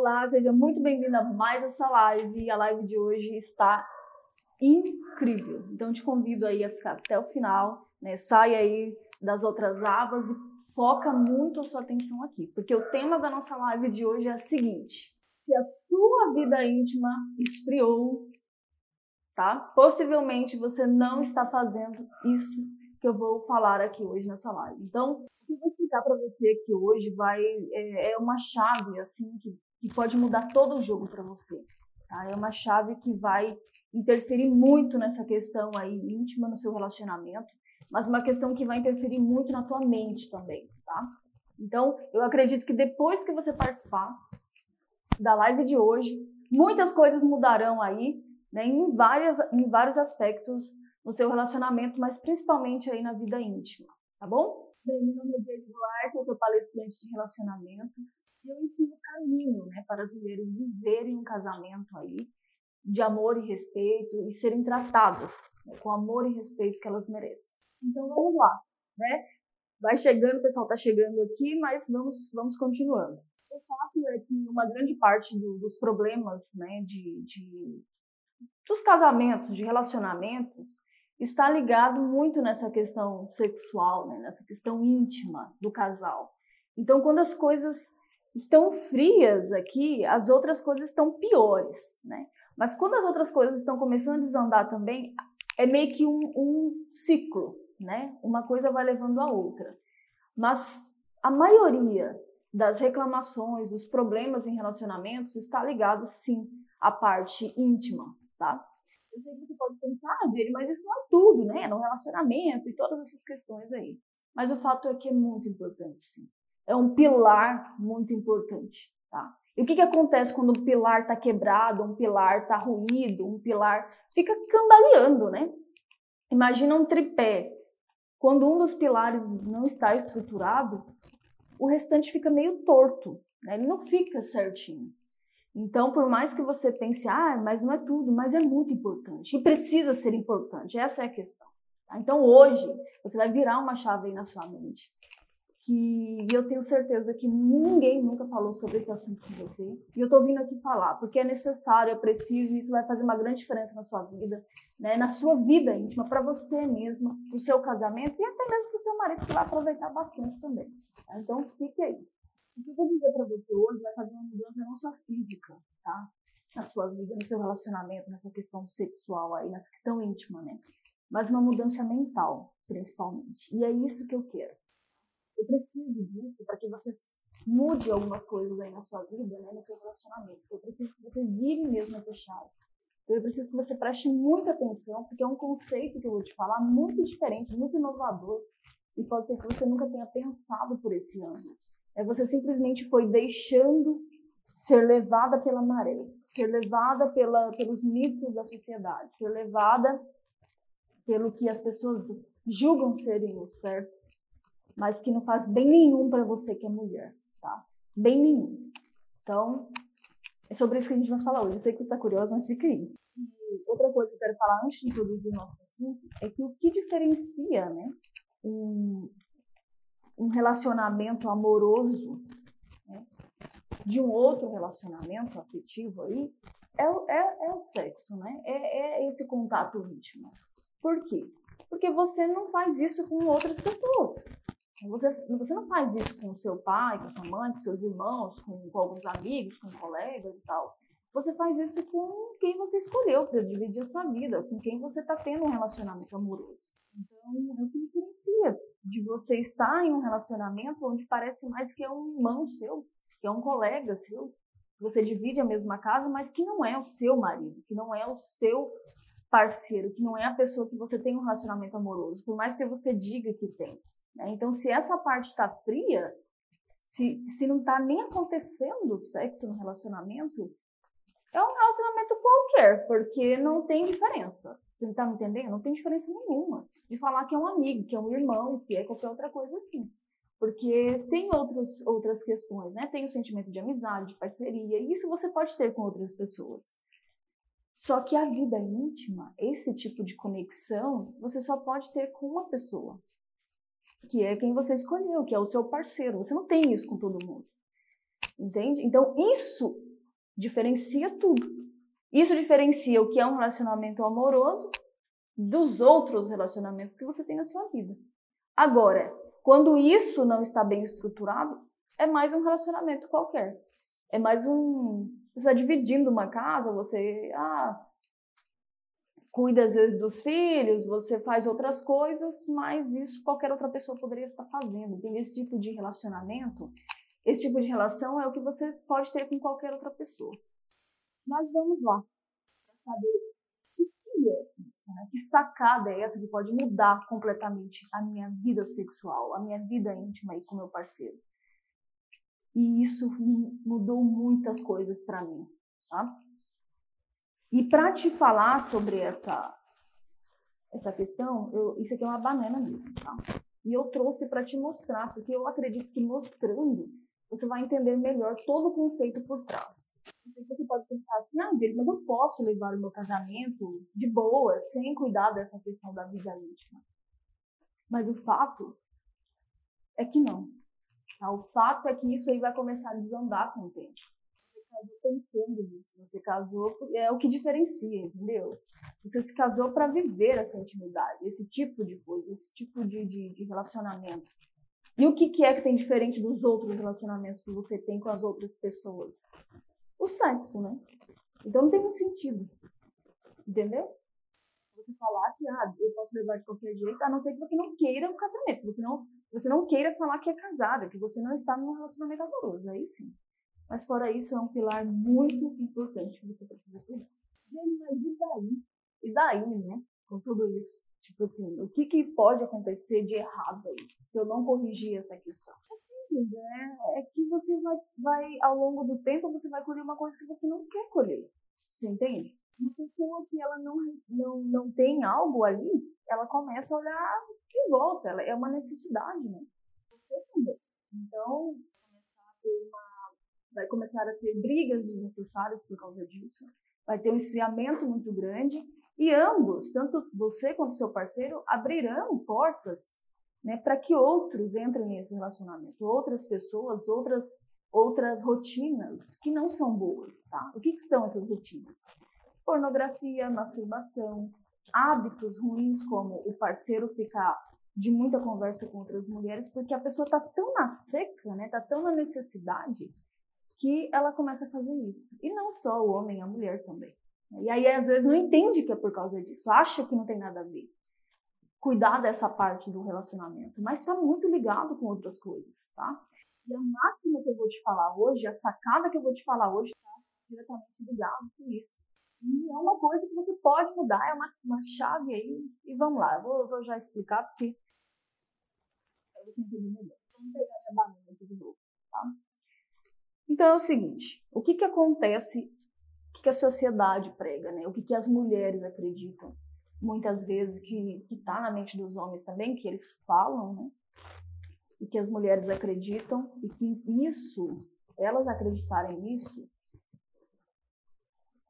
Olá, seja muito bem-vindo a mais essa live. A live de hoje está incrível. Então te convido aí a ficar até o final, né? Sai aí das outras abas e foca muito a sua atenção aqui, porque o tema da nossa live de hoje é o seguinte: se a sua vida íntima esfriou, tá? Possivelmente você não está fazendo isso que eu vou falar aqui hoje nessa live. Então, o que eu vou explicar para você aqui hoje vai é, é, uma chave assim que, que pode mudar todo o jogo para você. Tá? É uma chave que vai interferir muito nessa questão aí íntima no seu relacionamento, mas uma questão que vai interferir muito na tua mente também, tá? Então, eu acredito que depois que você participar da live de hoje, muitas coisas mudarão aí, né, em, várias, em vários aspectos no seu relacionamento, mas principalmente aí na vida íntima, tá bom? Bem, meu nome é Diego Duarte, eu sou palestrante de relacionamentos e eu ensino o caminho né, para as mulheres viverem um casamento aí de amor e respeito e serem tratadas né, com amor e respeito que elas merecem. Então vamos lá, né? Vai chegando, o pessoal está chegando aqui, mas vamos, vamos continuando. O fato é que uma grande parte do, dos problemas né, de, de, dos casamentos, de relacionamentos, está ligado muito nessa questão sexual, né, nessa questão íntima do casal. Então, quando as coisas estão frias aqui, as outras coisas estão piores, né? Mas quando as outras coisas estão começando a desandar também, é meio que um, um ciclo, né? Uma coisa vai levando a outra. Mas a maioria das reclamações, dos problemas em relacionamentos está ligado sim à parte íntima, tá? Eu sei que você pode pensar, dele, mas isso não é tudo, né? No relacionamento e todas essas questões aí. Mas o fato é que é muito importante, sim. É um pilar muito importante, tá? E o que, que acontece quando um pilar está quebrado, um pilar está ruído, um pilar fica cambaleando, né? Imagina um tripé. Quando um dos pilares não está estruturado, o restante fica meio torto, né? ele não fica certinho. Então, por mais que você pense, ah, mas não é tudo, mas é muito importante e precisa ser importante, essa é a questão. Tá? Então, hoje, você vai virar uma chave aí na sua mente que eu tenho certeza que ninguém nunca falou sobre esse assunto com você. E eu tô vindo aqui falar, porque é necessário, é preciso, e isso vai fazer uma grande diferença na sua vida, né? na sua vida íntima, para você mesma, para o seu casamento e até mesmo para o seu marido, que vai aproveitar bastante também. Tá? Então, fique aí. O que eu vou dizer para você hoje vai fazer uma mudança não só física, tá? Na sua vida, no seu relacionamento, nessa questão sexual aí, nessa questão íntima, né? Mas uma mudança mental, principalmente. E é isso que eu quero. Eu preciso disso para que você mude algumas coisas aí na sua vida, né, no seu relacionamento. Eu preciso que você vire mesmo essa chave. Eu preciso que você preste muita atenção, porque é um conceito que eu vou te falar muito diferente, muito inovador, e pode ser que você nunca tenha pensado por esse ângulo. É você simplesmente foi deixando ser levada pela maré, ser levada pela, pelos mitos da sociedade, ser levada pelo que as pessoas julgam serem o certo mas que não faz bem nenhum para você que é mulher, tá? Bem nenhum. Então, é sobre isso que a gente vai falar hoje. Eu sei que você está curioso, mas fica aí. Outra coisa que eu quero falar antes de introduzir o nosso assunto é que o que diferencia, né, um, um relacionamento amoroso né, de um outro relacionamento afetivo aí é, é, é o sexo, né? É, é esse contato íntimo. Por quê? Porque você não faz isso com outras pessoas. Você, você não faz isso com seu pai, com sua mãe, com seus irmãos, com, com alguns amigos, com colegas e tal. Você faz isso com quem você escolheu para dividir a sua vida, com quem você está tendo um relacionamento amoroso. Então, é o que diferencia de você estar em um relacionamento onde parece mais que é um irmão seu, que é um colega seu, que você divide a mesma casa, mas que não é o seu marido, que não é o seu parceiro, que não é a pessoa que você tem um relacionamento amoroso, por mais que você diga que tem. Né? Então, se essa parte está fria, se, se não está nem acontecendo sexo no relacionamento, é um relacionamento qualquer, porque não tem diferença. Você não está me entendendo? Não tem diferença nenhuma de falar que é um amigo, que é um irmão, que é qualquer outra coisa assim. Porque tem outros, outras questões, né? Tem o sentimento de amizade, de parceria, e isso você pode ter com outras pessoas. Só que a vida íntima, esse tipo de conexão, você só pode ter com uma pessoa que é quem você escolheu, que é o seu parceiro. Você não tem isso com todo mundo. Entende? Então, isso Diferencia tudo. Isso diferencia o que é um relacionamento amoroso dos outros relacionamentos que você tem na sua vida. Agora, quando isso não está bem estruturado, é mais um relacionamento qualquer. É mais um. Você está dividindo uma casa, você ah, cuida às vezes dos filhos, você faz outras coisas, mas isso qualquer outra pessoa poderia estar fazendo. Tem esse tipo de relacionamento, esse tipo de relação é o que você pode ter com qualquer outra pessoa. Mas vamos lá, para saber o que é isso, né? Que sacada é essa que pode mudar completamente a minha vida sexual, a minha vida íntima aí com meu parceiro. E isso mudou muitas coisas para mim, tá? E para te falar sobre essa essa questão, eu, isso aqui é uma banana mesmo, tá? E eu trouxe para te mostrar, porque eu acredito que mostrando você vai entender melhor todo o conceito por trás. Você pode pensar assim, ah, mas eu posso levar o meu casamento de boa, sem cuidar dessa questão da vida íntima. Mas o fato é que não. Tá? O fato é que isso aí vai começar a desandar com o tempo casou pensando nisso. Você casou, é o que diferencia, entendeu? Você se casou para viver essa intimidade, esse tipo de coisa, esse tipo de, de, de relacionamento. E o que, que é que tem diferente dos outros relacionamentos que você tem com as outras pessoas? O sexo, né? Então não tem muito sentido. Entendeu? Você falar que ah, eu posso levar de qualquer jeito, a não ser que você não queira um casamento, você não, você não queira falar que é casada, que você não está num relacionamento amoroso, aí sim. Mas fora isso, é um pilar muito importante que você precisa cuidar. Mas e daí? E daí, né? Com tudo isso. Tipo assim, o que, que pode acontecer de errado aí, se eu não corrigir essa questão? Simples, né? É que você vai, vai, ao longo do tempo, você vai colher uma coisa que você não quer colher. Você entende? Uma pessoa que ela não, não, não tem algo ali, ela começa a olhar de volta. Ela é uma necessidade, né? Você também. Então, vai começar a ter brigas desnecessárias por causa disso, vai ter um esfriamento muito grande e ambos, tanto você quanto seu parceiro, abrirão portas né, para que outros entrem nesse relacionamento, outras pessoas, outras outras rotinas que não são boas, tá? O que, que são essas rotinas? Pornografia, masturbação, hábitos ruins como o parceiro ficar de muita conversa com outras mulheres, porque a pessoa tá tão na seca, né? Tá tão na necessidade que ela começa a fazer isso. E não só o homem, a mulher também. E aí, às vezes, não entende que é por causa disso, acha que não tem nada a ver. Cuidar dessa parte do relacionamento, mas está muito ligado com outras coisas, tá? E a máxima que eu vou te falar hoje, a sacada que eu vou te falar hoje, está diretamente ligado com isso. E é uma coisa que você pode mudar, é uma, uma chave aí. E vamos lá, eu vou, vou já explicar, porque. Pra você entender melhor. Vamos pegar minha banana aqui de novo, tá? Então é o seguinte, o que, que acontece, o que, que a sociedade prega, né? O que, que as mulheres acreditam, muitas vezes, que está na mente dos homens também, que eles falam, né? E que as mulheres acreditam, e que isso, elas acreditarem nisso,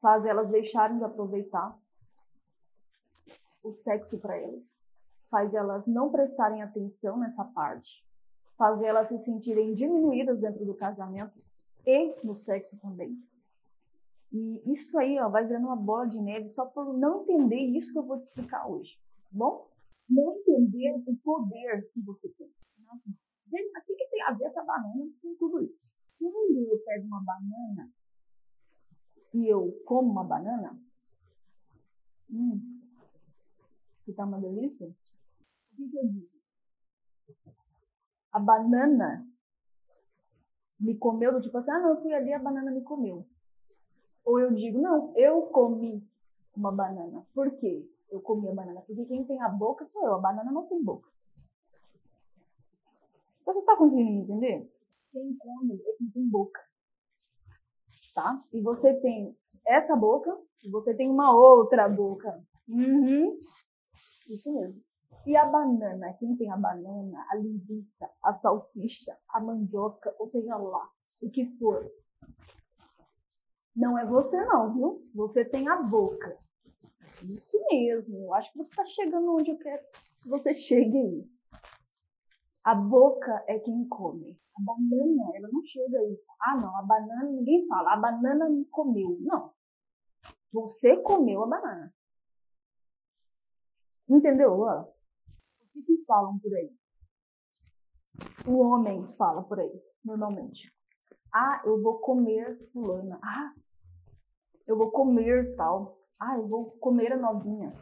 faz elas deixarem de aproveitar o sexo para elas, faz elas não prestarem atenção nessa parte, faz elas se sentirem diminuídas dentro do casamento e no sexo também. E isso aí ó, vai virando uma bola de neve só por não entender isso que eu vou te explicar hoje, tá bom? Não entender o poder que você tem. O que, que tem a ver essa banana com tudo isso? Quando eu pego uma banana e eu como uma banana, hum, que tá uma delícia, o que, que eu digo? A banana me comeu, do tipo assim, ah, não, eu fui ali, a banana me comeu. Ou eu digo, não, eu comi uma banana. Por quê? Eu comi a banana. Porque quem tem a boca sou eu, a banana não tem boca. Você está conseguindo entender? Quem come é quem tem boca. Tá? E você tem essa boca e você tem uma outra boca. Uhum. Isso mesmo. E a banana, quem tem a banana, a linguiça, a salsicha, a mandioca, ou seja lá, o que for. Não é você não, viu? Você tem a boca. Isso mesmo. Eu acho que você está chegando onde eu quero que você chegue aí. A boca é quem come. A banana, ela não chega aí. Ah, não, a banana, ninguém fala, a banana me comeu. Não. Você comeu a banana. Entendeu? O que, que falam por aí? O homem fala por aí, normalmente. Ah, eu vou comer fulana. Ah, eu vou comer tal. Ah, eu vou comer a novinha.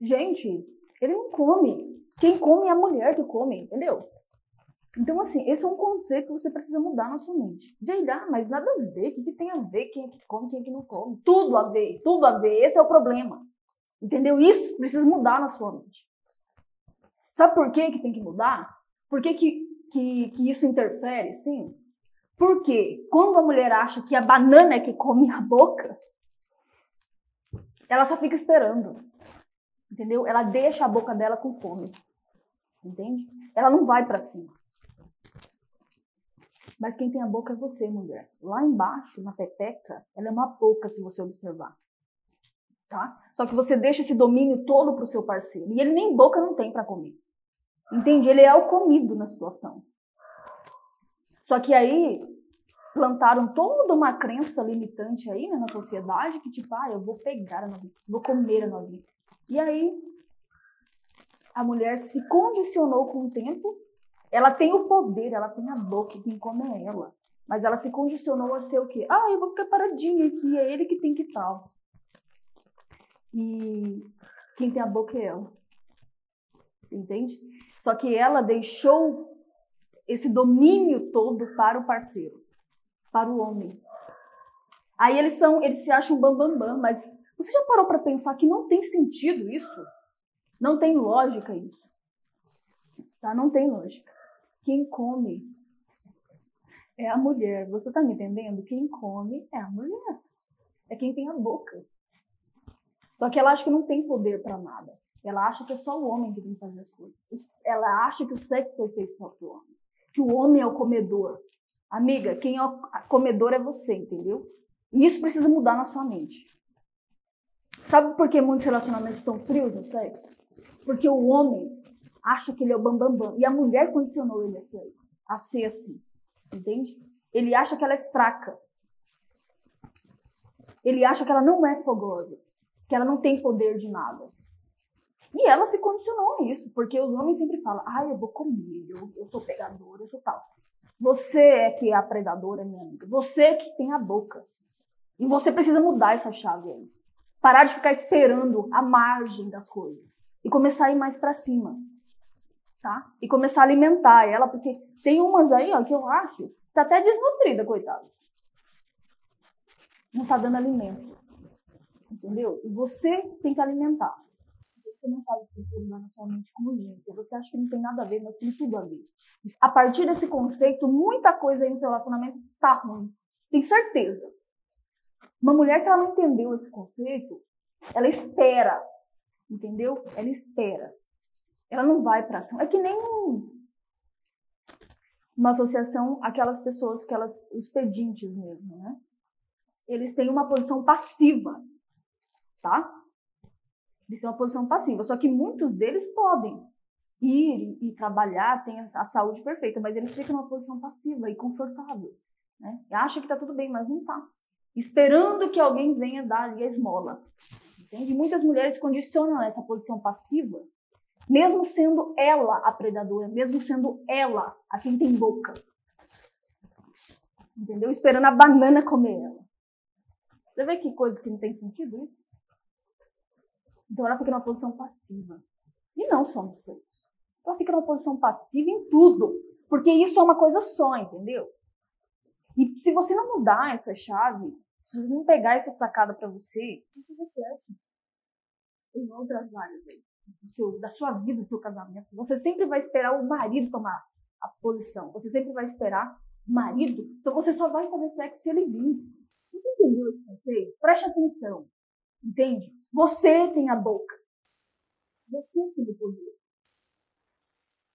Gente, ele não come. Quem come é a mulher que come, entendeu? Então, assim, esse é um conceito que você precisa mudar na sua mente. Jair, mas nada a ver. O que, que tem a ver? Quem é que come, quem é que não come? Tudo a ver, tudo a ver. Esse é o problema. Entendeu? Isso precisa mudar na sua mente. Sabe por que, que tem que mudar? Por que, que, que, isso interfere? Sim. Porque quando a mulher acha que a banana é que come a boca, ela só fica esperando. Entendeu? Ela deixa a boca dela com fome. Entende? Ela não vai para cima. Mas quem tem a boca é você, mulher. Lá embaixo, na pepeca, ela é uma boca se você observar. Tá? Só que você deixa esse domínio todo pro seu parceiro. E ele nem boca não tem para comer. Entende? Ele é o comido na situação. Só que aí plantaram toda uma crença limitante aí né, na sociedade que tipo, ah, eu vou pegar a novinha, vou comer a novinha. E aí a mulher se condicionou com o tempo. Ela tem o poder, ela tem a boca, quem come é ela. Mas ela se condicionou a ser o quê? Ah, eu vou ficar paradinha aqui, é ele que tem que tal. E quem tem a boca é ela. Entende? Só que ela deixou esse domínio todo para o parceiro, para o homem. Aí eles são, eles se acham bambambam, bam, bam, mas você já parou para pensar que não tem sentido isso? Não tem lógica isso. Tá? Não tem lógica. Quem come é a mulher. Você tá me entendendo? Quem come é a mulher. É quem tem a boca. Só que ela acha que não tem poder para nada. Ela acha que é só o homem que tem que fazer as coisas. Ela acha que o sexo foi feito só pro homem. Que o homem é o comedor. Amiga, quem é o comedor é você, entendeu? E isso precisa mudar na sua mente. Sabe por que muitos relacionamentos estão frios no sexo? Porque o homem acha que ele é o bambambam. Bam, bam, e a mulher condicionou ele a ser, a ser assim. Entende? Ele acha que ela é fraca. Ele acha que ela não é fogosa. Que ela não tem poder de nada. E ela se condicionou a isso, porque os homens sempre falam: ah, eu vou comer, eu, eu sou pegadora, eu sou tal. Você é que é a predadora, minha amiga. Você é que tem a boca. E você precisa mudar essa chave aí. Parar de ficar esperando a margem das coisas e começar a ir mais para cima, tá? E começar a alimentar ela, porque tem umas aí, ó, que eu acho, tá até desnutrida, coitadas. Não tá dando alimento. Entendeu? E você tem que alimentar. Você não faz o ser humano somente como urgência. Você acha que não tem nada a ver, mas tem tudo a ver. A partir desse conceito, muita coisa aí no seu relacionamento tá ruim. Tem certeza. Uma mulher que ela não entendeu esse conceito, ela espera, entendeu? Ela espera. Ela não vai para ação. É que nem uma associação, aquelas pessoas que elas, os pedintes mesmo, né? Eles têm uma posição passiva, tá? Eles têm uma posição passiva. Só que muitos deles podem ir e trabalhar, têm a saúde perfeita, mas eles ficam numa posição passiva e confortável. Né? E acha que tá tudo bem, mas não tá esperando que alguém venha dar ali a esmola. Entende? Muitas mulheres condicionam essa posição passiva, mesmo sendo ela a predadora, mesmo sendo ela a quem tem boca. Entendeu? Esperando a banana comer ela. Você vê que coisa que não tem sentido isso? Então ela fica numa posição passiva. E não só no sexo. Ela fica numa posição passiva em tudo. Porque isso é uma coisa só, entendeu? E se você não mudar essa chave, se você não pegar essa sacada para você, você reflete em outras áreas aí, seu, da sua vida, do seu casamento. Você sempre vai esperar o marido tomar a posição. Você sempre vai esperar o marido, só você só vai fazer sexo se ele vir. Você entendeu esse conceito? Preste atenção. Entende? Você tem a boca. Você tem o poder.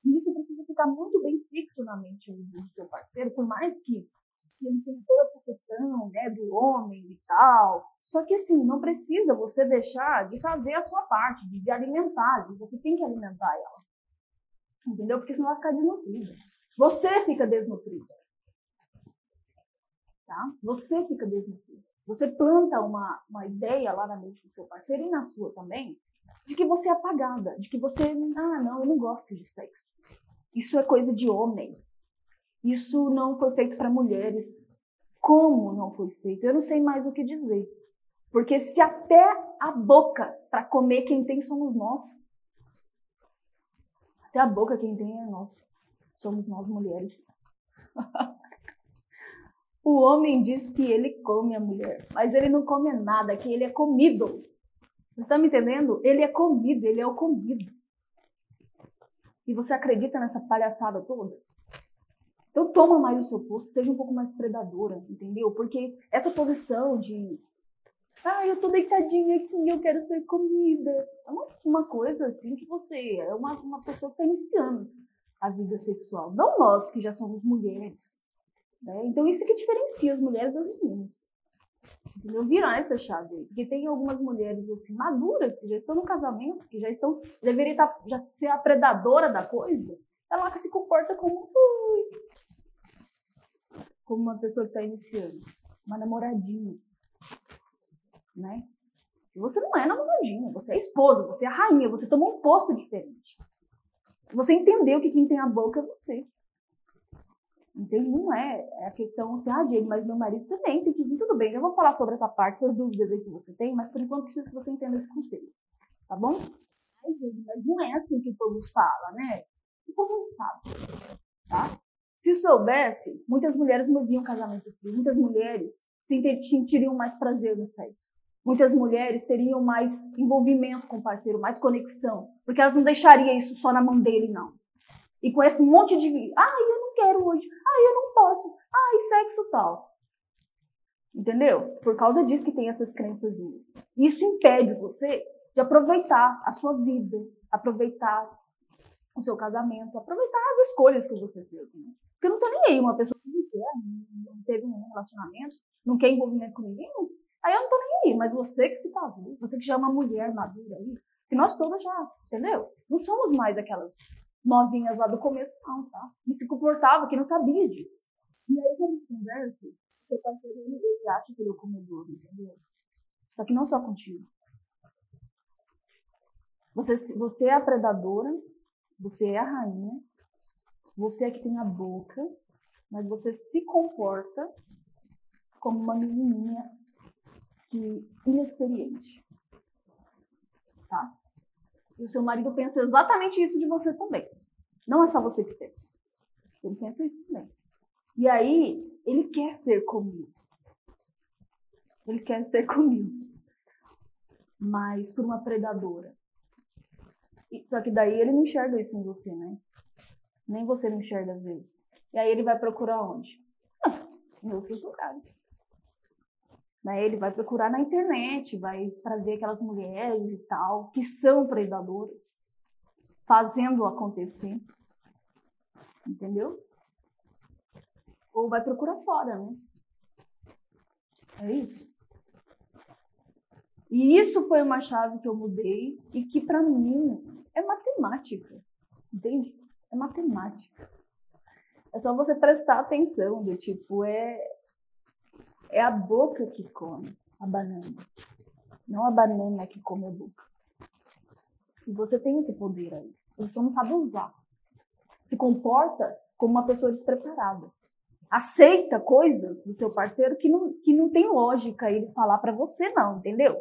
E isso precisa ficar muito bem fixo na mente do seu parceiro, por mais que ele tem toda essa questão né, do homem e tal. Só que assim, não precisa você deixar de fazer a sua parte, de, alimentar, de, você tem que alimentar ela. Entendeu? Porque senão vai ficar desnutrida. Você fica desnutrida. Tá? Você fica desnutrida. Você planta uma, uma ideia lá na mente do seu parceiro e na sua também, de que você é apagada, de que você, ah, não, eu não gosto de sexo. Isso é coisa de homem. Isso não foi feito para mulheres. Como não foi feito? Eu não sei mais o que dizer. Porque se até a boca para comer quem tem somos nós, até a boca quem tem é nós. Somos nós mulheres. o homem diz que ele come a mulher, mas ele não come nada, que ele é comido. Você está me entendendo? Ele é comido, ele é o comido. E você acredita nessa palhaçada toda? Então toma mais o seu posto, seja um pouco mais predadora, entendeu? Porque essa posição de ah, eu tô deitadinha aqui, eu quero ser comida. É uma, uma coisa assim que você é uma, uma pessoa que está iniciando a vida sexual. Não nós que já somos mulheres. Né? Então isso que diferencia as mulheres das meninas. Entendeu? Virar essa chave aí. Porque tem algumas mulheres assim, maduras, que já estão no casamento, que já estão. Deveria tá, já ser a predadora da coisa. Ela se comporta como. Como uma pessoa que está iniciando. Uma namoradinha né? Você não é namoradinha, você é esposa, você é rainha, você tomou um posto diferente. Você entendeu que quem tem a boca é você. Entende? Não é, é a questão assim, ah, Diego, mas meu marido também tem que vir, tudo bem. Eu vou falar sobre essa parte, essas dúvidas aí que você tem, mas por enquanto preciso que você entenda esse conselho. Tá bom? Ai, Diego, mas não é assim que o povo fala, né? O povo não sabe. Tá? Se soubesse, muitas mulheres moviam casamento frio, muitas mulheres sentiriam mais prazer no sexo. Muitas mulheres teriam mais envolvimento com o parceiro, mais conexão, porque elas não deixariam isso só na mão dele, não. E com esse monte de, ai, eu quero hoje, ai, eu não posso, ai, sexo tal. Entendeu? Por causa disso que tem essas crenças. Isso impede você de aproveitar a sua vida, aproveitar o seu casamento, aproveitar as escolhas que você fez. Né? Porque não tô nem aí uma pessoa que não quer, não teve nenhum relacionamento, não quer envolvimento com ninguém, Aí eu não tô nem aí, mas você que se casou, você que já é uma mulher madura aí, que nós todas já, entendeu? Não somos mais aquelas novinhas lá do começo, não, tá? Que se comportava, que não sabia disso. E aí, quando conversa, seu parceiro, ele, ele acha que ele é o comedor, entendeu? Só que não só contigo. Você, você é a predadora, você é a rainha, você é que tem a boca, mas você se comporta como uma menininha que inexperiente. Tá? E o seu marido pensa exatamente isso de você também. Não é só você que pensa. Ele pensa isso também. E aí, ele quer ser comido. Ele quer ser comido. Mas por uma predadora. Só que daí ele não enxerga isso em você, né? Nem você não enxerga às vezes. E aí ele vai procurar onde? Ah, em outros lugares. Né? Ele vai procurar na internet, vai trazer aquelas mulheres e tal, que são predadoras, fazendo acontecer. Entendeu? Ou vai procurar fora, né? É isso. E isso foi uma chave que eu mudei e que para mim é matemática. Entende? É matemática. É só você prestar atenção do tipo, é, é a boca que come a banana, não a banana que come a boca. E você tem esse poder aí. Você só não sabe usar. Se comporta como uma pessoa despreparada. Aceita coisas do seu parceiro que não, que não tem lógica ele falar para você, não, entendeu?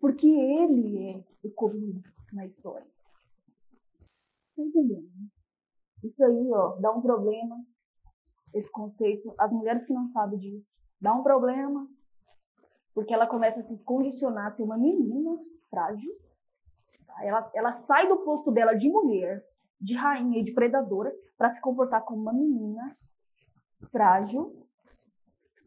Porque ele é o comido na história. Tá entendendo? Isso aí, ó, dá um problema. Esse conceito. As mulheres que não sabem disso dá um problema, porque ela começa a se condicionar a ser uma menina frágil. Tá? Ela, ela sai do posto dela de mulher, de rainha e de predadora, para se comportar como uma menina frágil,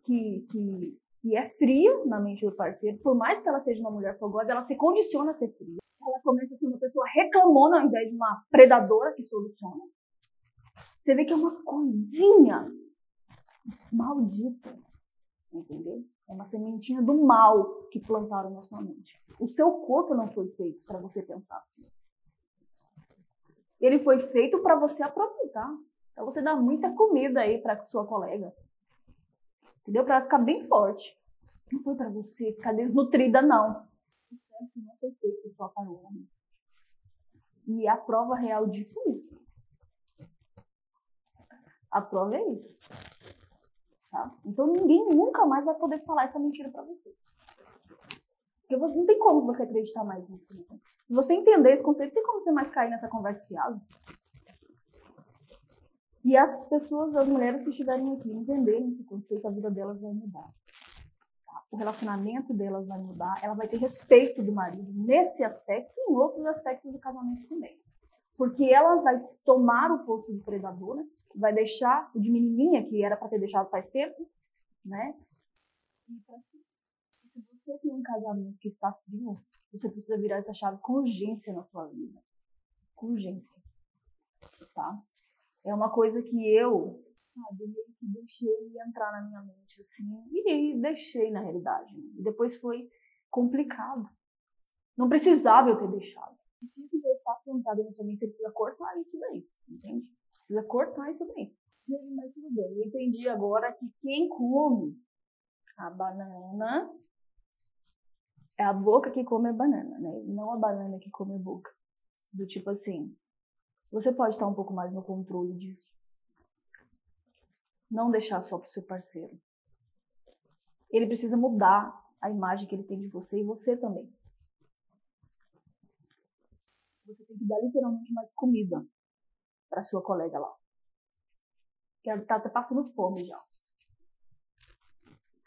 que, que, que é fria na mente do parceiro. Por mais que ela seja uma mulher fogosa, ela se condiciona a ser fria. Ela começa a ser uma pessoa reclamona ao invés de uma predadora que soluciona. Você vê que é uma coisinha maldita entendeu? É uma sementinha do mal que plantaram na sua mente. O seu corpo não foi feito para você pensar assim. Ele foi feito para você aproveitar. Para você dar muita comida aí para sua colega. Entendeu? Para ela ficar bem forte. Não foi para você ficar desnutrida, não. O não foi feito só para o homem. E a prova real disso é isso. A prova é isso. Tá? Então ninguém nunca mais vai poder falar essa mentira para você. Porque não tem como você acreditar mais nisso. Né? Se você entender esse conceito, tem como você mais cair nessa conversa fiada. E as pessoas, as mulheres que estiverem aqui, entenderem esse conceito, a vida delas vai mudar. Tá? O relacionamento delas vai mudar, ela vai ter respeito do marido nesse aspecto e em outros aspectos do casamento também. Porque ela vai tomar o posto de predadora, vai deixar o de menininha, que era para ter deixado faz tempo, né? E pra você tem um casamento que está frio, você precisa virar essa chave com urgência na sua vida. Com urgência. Tá? É uma coisa que eu, sabe, meio que deixei entrar na minha mente, assim, e deixei na realidade. Né? E depois foi complicado. Não precisava eu ter deixado. Difícil já estar plantado mente, você precisa cortar isso daí, entende? Precisa cortar isso daí. Mas tudo bem, eu entendi agora que quem come a banana é a boca que come a banana, né? Não a banana que come a boca. Do tipo assim, você pode estar um pouco mais no controle disso. Não deixar só pro seu parceiro. Ele precisa mudar a imagem que ele tem de você e você também. Você tem que dar literalmente mais comida para sua colega lá. Que ela tá, tá passando fome já.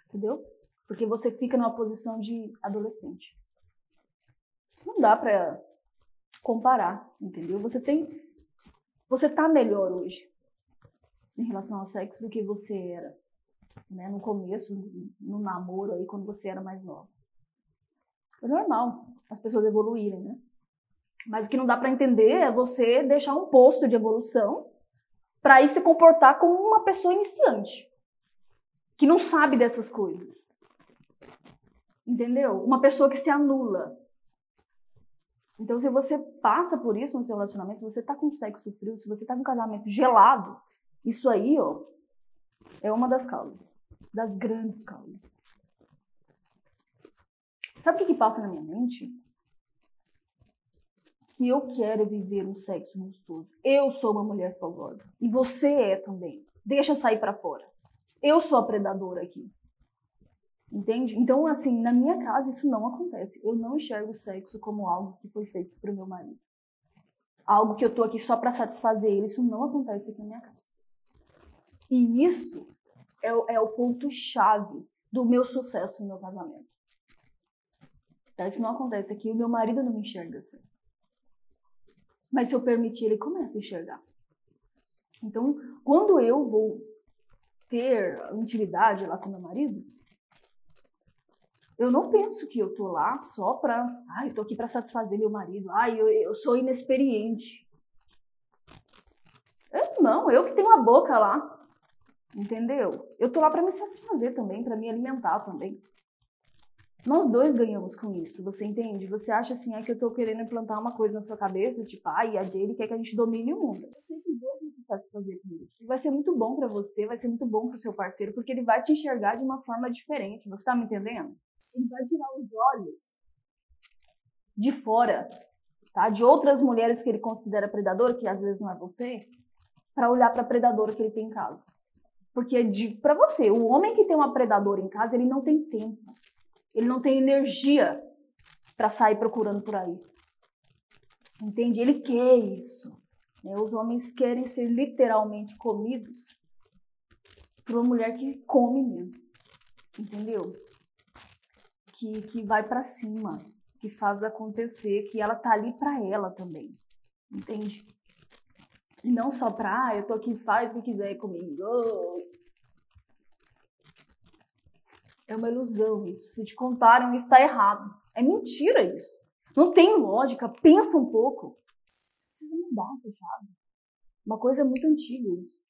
Entendeu? Porque você fica numa posição de adolescente. Não dá para comparar, entendeu? Você tem você tá melhor hoje em relação ao sexo do que você era, né, no começo, no namoro aí quando você era mais nova. É normal as pessoas evoluírem, né? Mas o que não dá para entender é você deixar um posto de evolução para ir se comportar como uma pessoa iniciante, que não sabe dessas coisas. Entendeu? Uma pessoa que se anula. Então, se você passa por isso no seu relacionamento, se você tá com sexo frio, se você tá com um casamento gelado, isso aí, ó, é uma das causas. Das grandes causas. Sabe o que, que passa na minha mente? Que eu quero viver um sexo gostoso. Eu sou uma mulher fogosa. E você é também. Deixa sair para fora. Eu sou a predadora aqui. Entende? Então, assim, na minha casa isso não acontece. Eu não enxergo o sexo como algo que foi feito para o meu marido. Algo que eu tô aqui só para satisfazer ele. Isso não acontece aqui na minha casa. E isso é, é o ponto-chave do meu sucesso no meu casamento. Tá? Isso não acontece aqui. O meu marido não me enxerga assim. Mas se eu permitir, ele começa a enxergar. Então, quando eu vou ter intimidade lá com meu marido, eu não penso que eu tô lá só pra. Ai, eu tô aqui pra satisfazer meu marido. Ai, eu, eu sou inexperiente. Eu, não, eu que tenho a boca lá. Entendeu? Eu tô lá para me satisfazer também, para me alimentar também. Nós dois ganhamos com isso, você entende? Você acha assim, é que eu tô querendo implantar uma coisa na sua cabeça, tipo, ai, a Jade quer que a gente domine o mundo. Eu sei que dois vão se satisfazer com isso. E vai ser muito bom para você, vai ser muito bom pro seu parceiro, porque ele vai te enxergar de uma forma diferente. Você tá me entendendo? ele vai tirar os olhos de fora, tá? De outras mulheres que ele considera predadora, que às vezes não é você, para olhar para predadora que ele tem em casa. Porque para você, o homem que tem uma predadora em casa, ele não tem tempo. Ele não tem energia para sair procurando por aí. Entende? Ele quer isso. Né? Os homens querem ser literalmente comidos por uma mulher que come mesmo. Entendeu? que, que vai para cima, que faz acontecer, que ela tá ali para ela também. Entende? E não só pra, ah, eu tô aqui, faz o que quiser comigo. É uma ilusão isso. Se te contaram, isso tá errado. É mentira isso. Não tem lógica. Pensa um pouco. Precisa mudar, fechado. Uma coisa muito antiga isso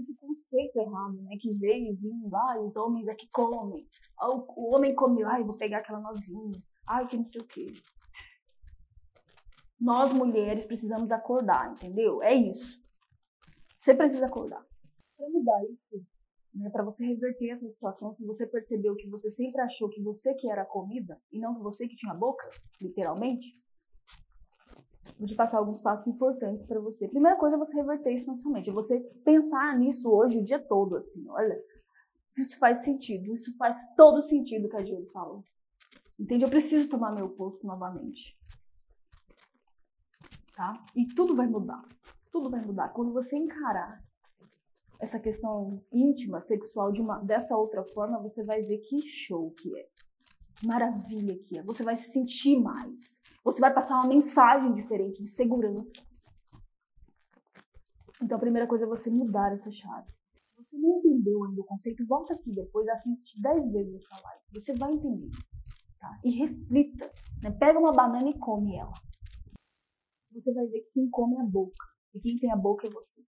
esse conceito errado, né? Que veio vindo, ah, os homens é que comem. Ah, o, homem come, ai, vou pegar aquela novinha. Ai, que não sei o quê. Nós mulheres precisamos acordar, entendeu? É isso. Você precisa acordar. Para mudar isso, né, para você reverter essa situação, se você percebeu que você sempre achou que você que era a comida e não que você que tinha a boca, literalmente, vou te passar alguns passos importantes para você. Primeira coisa é você reverter isso na sua mente, é você pensar nisso hoje o dia todo, assim, olha, isso faz sentido, isso faz todo sentido que a Diego falou. Entende? Eu preciso tomar meu posto novamente. Tá? E tudo vai mudar. Tudo vai mudar. Quando você encarar essa questão íntima, sexual de uma dessa outra forma, você vai ver que show que é. Que maravilha que é. Você vai se sentir mais. Você vai passar uma mensagem diferente de segurança. Então a primeira coisa é você mudar essa chave. Você não entendeu ainda o conceito, volta aqui depois, assiste 10 vezes essa live. Você vai entender. Tá? E reflita. Né? Pega uma banana e come ela. Você vai ver que quem come é a boca. E quem tem a boca é você.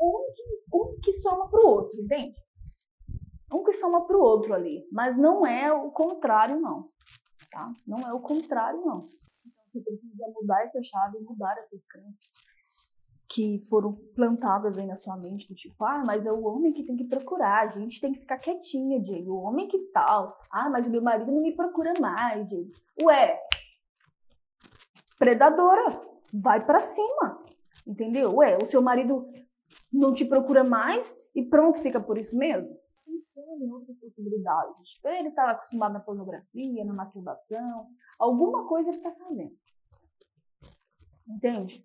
Um que, um que soma pro outro, entende? Um que soma pro outro ali. Mas não é o contrário, não. Tá? Não é o contrário, não. Então você precisa mudar essa chave, mudar essas crenças que foram plantadas aí na sua mente, do tipo, ah, mas é o homem que tem que procurar, a gente tem que ficar quietinha, Diego, o homem que tal, ah, mas o meu marido não me procura mais, Diego. Ué, predadora, vai para cima, entendeu? Ué, o seu marido não te procura mais e pronto, fica por isso mesmo? Pensando em outras possibilidades. Ele tá acostumado na pornografia, na masturbação, alguma coisa ele tá fazendo. Entende?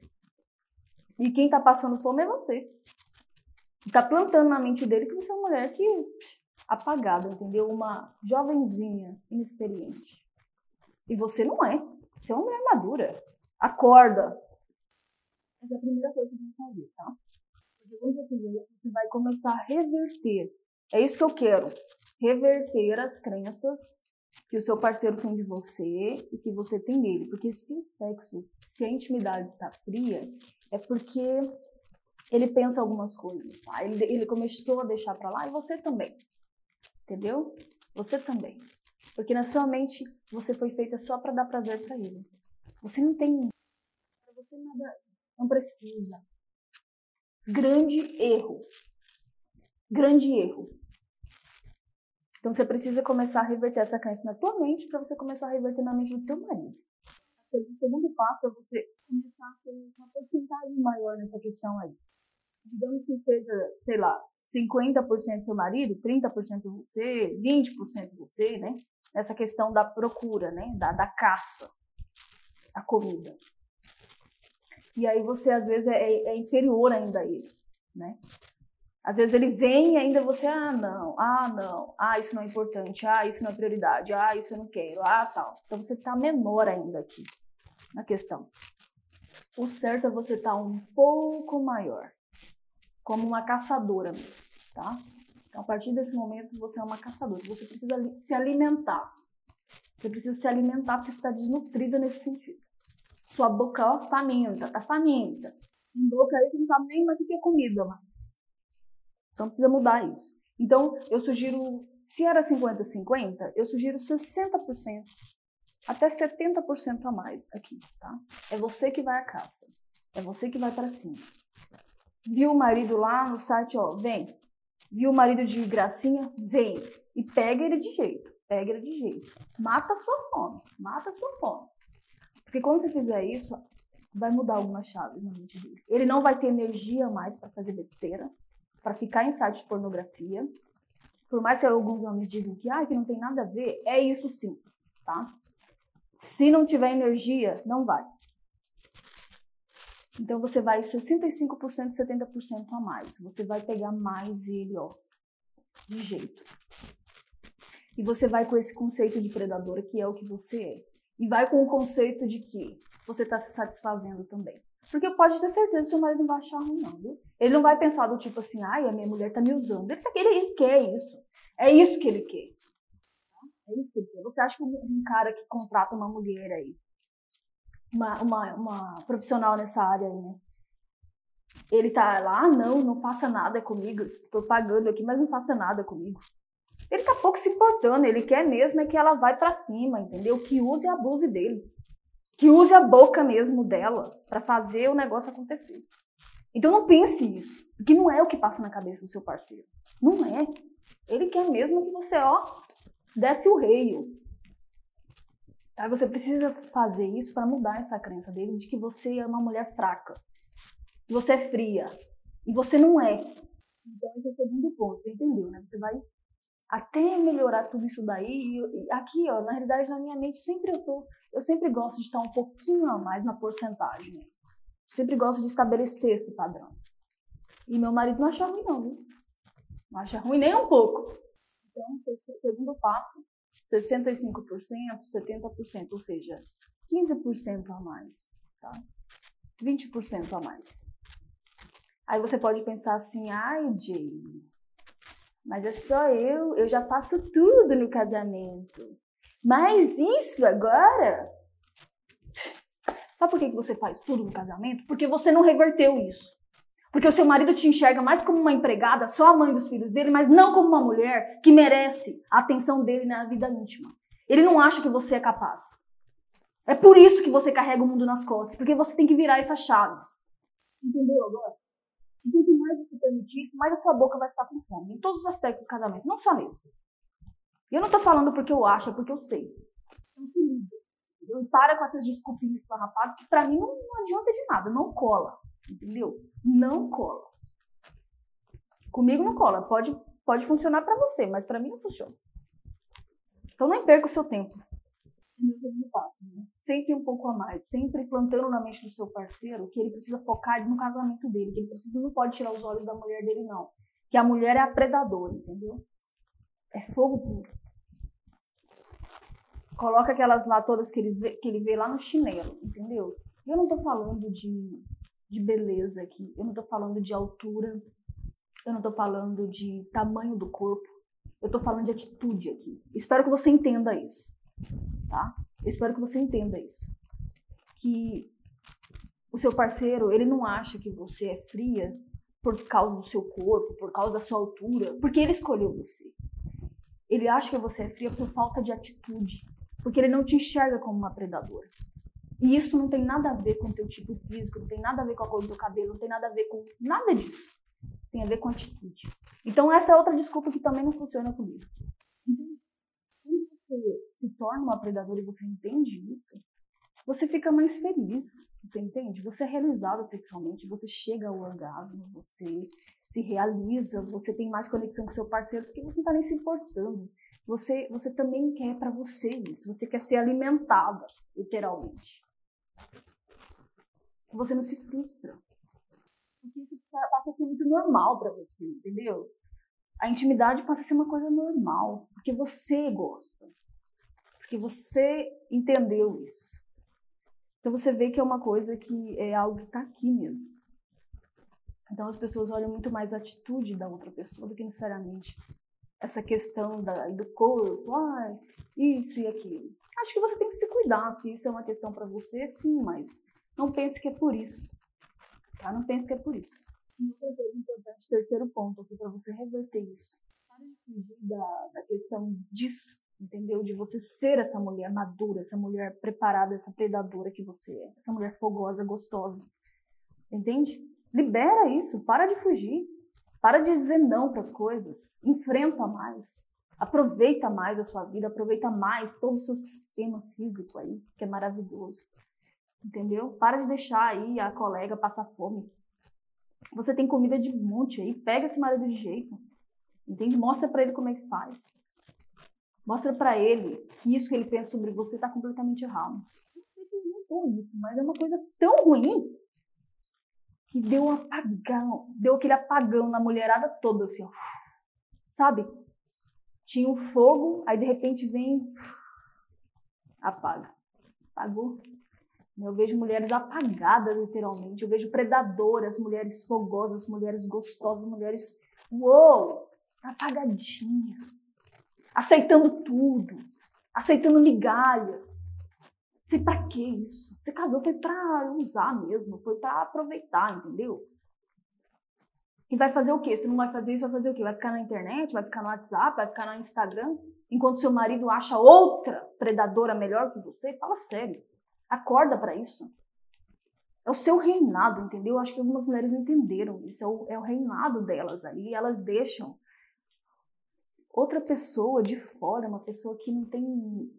E quem tá passando fome é você. Tá plantando na mente dele que você é uma mulher que apagada, entendeu? Uma jovenzinha, inexperiente. E você não é. Você é uma mulher madura. Acorda. Essa é a primeira coisa que você tem que fazer, tá? Fizer isso, você vai começar a reverter. É isso que eu quero. Reverter as crenças que o seu parceiro tem de você e que você tem dele. Porque se o sexo, se a intimidade está fria, é porque ele pensa algumas coisas, tá? Ele, ele começou a deixar para lá e você também. Entendeu? Você também. Porque na sua mente você foi feita só para dar prazer para ele. Você não tem. Você nada. Não precisa. Grande erro. Grande erro. Então você precisa começar a reverter essa crença na tua mente para você começar a reverter na mente do teu marido. O segundo passo é você começar a ter uma porcentagem maior nessa questão aí. Digamos que esteja, sei lá, 50% seu marido, 30% você, 20% você, né? Nessa questão da procura, né? Da, da caça, a comida. E aí você, às vezes, é, é inferior ainda a ele, né? Às vezes ele vem e ainda você, ah, não, ah, não, ah, isso não é importante, ah, isso não é prioridade, ah, isso eu não quero, ah, tal. Então você está menor ainda aqui na questão. O certo é você estar tá um pouco maior, como uma caçadora mesmo, tá? Então, a partir desse momento, você é uma caçadora. Você precisa se alimentar. Você precisa se alimentar porque está desnutrida nesse sentido. Sua boca, ó, faminta, tá faminta. Tem boca aí que não sabe nem mais o que é comida mais. Então, precisa mudar isso. Então, eu sugiro, se era 50-50, eu sugiro 60% até 70% a mais aqui, tá? É você que vai à caça. É você que vai para cima. Viu o marido lá no site, ó, vem. Viu o marido de gracinha? Vem. E pega ele de jeito. Pega ele de jeito. Mata a sua fome. Mata a sua fome. Porque quando você fizer isso, vai mudar algumas chaves na mente dele. Ele não vai ter energia mais para fazer besteira, para ficar em site de pornografia. Por mais que alguns homens digam que, ah, que não tem nada a ver, é isso sim, tá? Se não tiver energia, não vai. Então você vai 65%, 70% a mais. Você vai pegar mais ele, ó, de jeito. E você vai com esse conceito de predadora, que é o que você é. E vai com o conceito de que você está se satisfazendo também. Porque pode ter certeza que seu marido não vai achar ruim, não, viu? Ele não vai pensar do tipo assim, ai, a minha mulher tá me usando. Ele, tá, ele, ele quer isso. É isso que ele quer. É isso que Você acha que um cara que contrata uma mulher aí, uma, uma, uma profissional nessa área aí, né? Ele tá lá, ah, não, não faça nada comigo. Tô pagando aqui, mas não faça nada comigo. Ele tá pouco se importando, ele quer mesmo é que ela vai para cima, entendeu? Que use e abuse dele. que use a boca mesmo dela para fazer o negócio acontecer. Então não pense isso, porque não é o que passa na cabeça do seu parceiro. Não é. Ele quer mesmo que você, ó, desce o reio. Aí você precisa fazer isso para mudar essa crença dele de que você é uma mulher fraca, você é fria, e você não é. Então esse é o segundo ponto, você entendeu, né? Você vai até melhorar tudo isso daí. E aqui, ó, na realidade, na minha mente, sempre eu tô. Eu sempre gosto de estar um pouquinho a mais na porcentagem. Sempre gosto de estabelecer esse padrão. E meu marido não acha ruim, não, viu? Não acha ruim nem um pouco. Então, segundo passo, 65%, 70%, ou seja, 15% a mais, tá? 20% a mais. Aí você pode pensar assim, ai, Jay, mas é só eu, eu já faço tudo no casamento. Mas isso agora. Sabe por que você faz tudo no casamento? Porque você não reverteu isso. Porque o seu marido te enxerga mais como uma empregada, só a mãe dos filhos dele, mas não como uma mulher que merece a atenção dele na vida íntima. Ele não acha que você é capaz. É por isso que você carrega o mundo nas costas, porque você tem que virar essas chaves. Entendeu agora? Quanto mais você permitir isso, mais a sua boca vai ficar com fome. Em todos os aspectos do casamento, não só nesse. E eu não tô falando porque eu acho, é porque eu sei. Então, eu para com essas desculpinhas esfarrapadas que para mim não, não adianta de nada, não cola. Entendeu? Não cola. Comigo não cola. Pode, pode funcionar para você, mas para mim não funciona. Então nem perca o seu tempo? Sempre um pouco a mais, sempre plantando na mente do seu parceiro que ele precisa focar no casamento dele, que ele precisa, não pode tirar os olhos da mulher dele, não. Que a mulher é a predadora, entendeu? É fogo puro. Coloca aquelas lá todas que, eles vê, que ele vê lá no chinelo, entendeu? Eu não tô falando de, de beleza aqui, eu não tô falando de altura, eu não tô falando de tamanho do corpo, eu tô falando de atitude aqui. Espero que você entenda isso tá? Eu espero que você entenda isso. Que o seu parceiro, ele não acha que você é fria por causa do seu corpo, por causa da sua altura, porque ele escolheu você. Ele acha que você é fria por falta de atitude, porque ele não te enxerga como uma predadora. E isso não tem nada a ver com o teu tipo físico, não tem nada a ver com a cor do teu cabelo, não tem nada a ver com nada disso. Tem a ver com atitude. Então essa é outra desculpa que também não funciona comigo se torna uma predadora e você entende isso, você fica mais feliz, você entende? Você é realizada sexualmente, você chega ao orgasmo, você se realiza, você tem mais conexão com seu parceiro porque você não está nem se importando. Você, você também quer para você isso, você quer ser alimentada, literalmente. Você não se frustra. Porque isso passa a ser muito normal para você, entendeu? A intimidade passa a ser uma coisa normal, porque você gosta. Porque você entendeu isso. Então você vê que é uma coisa que é algo que está aqui mesmo. Então as pessoas olham muito mais a atitude da outra pessoa do que necessariamente essa questão da, do corpo, ah, isso e aquilo. Acho que você tem que se cuidar, se isso é uma questão para você, sim, mas não pense que é por isso. Tá? Não pense que é por isso. Outra coisa importante, terceiro ponto aqui para você reverter isso. Para fugir da questão disso entendeu? De você ser essa mulher madura, essa mulher preparada, essa predadora que você é, essa mulher fogosa, gostosa, entende? Libera isso, para de fugir, para de dizer não para as coisas, enfrenta mais, aproveita mais a sua vida, aproveita mais todo o seu sistema físico aí, que é maravilhoso, entendeu? Para de deixar aí a colega passar fome. Você tem comida de monte aí, pega esse marido de jeito, entende? Mostra para ele como é que faz. Mostra para ele que isso que ele pensa sobre você está completamente errado. Quem inventou isso, mas é uma coisa tão ruim que deu um apagão, deu aquele apagão na mulherada toda, assim, ó. Sabe? Tinha um fogo, aí de repente vem, apaga. Apagou. Eu vejo mulheres apagadas, literalmente. Eu vejo predadoras, mulheres fogosas, mulheres gostosas, mulheres, uou, apagadinhas aceitando tudo, aceitando migalhas. Sei para que isso? Você casou foi para usar mesmo, foi para aproveitar, entendeu? E vai fazer o quê? Se não vai fazer isso, vai fazer o quê? Vai ficar na internet, vai ficar no WhatsApp, vai ficar no Instagram, enquanto seu marido acha outra predadora melhor que você? Fala sério. Acorda para isso. É o seu reinado, entendeu? Acho que algumas mulheres não entenderam isso. É o, é o reinado delas ali. Elas deixam outra pessoa de fora, uma pessoa que não tem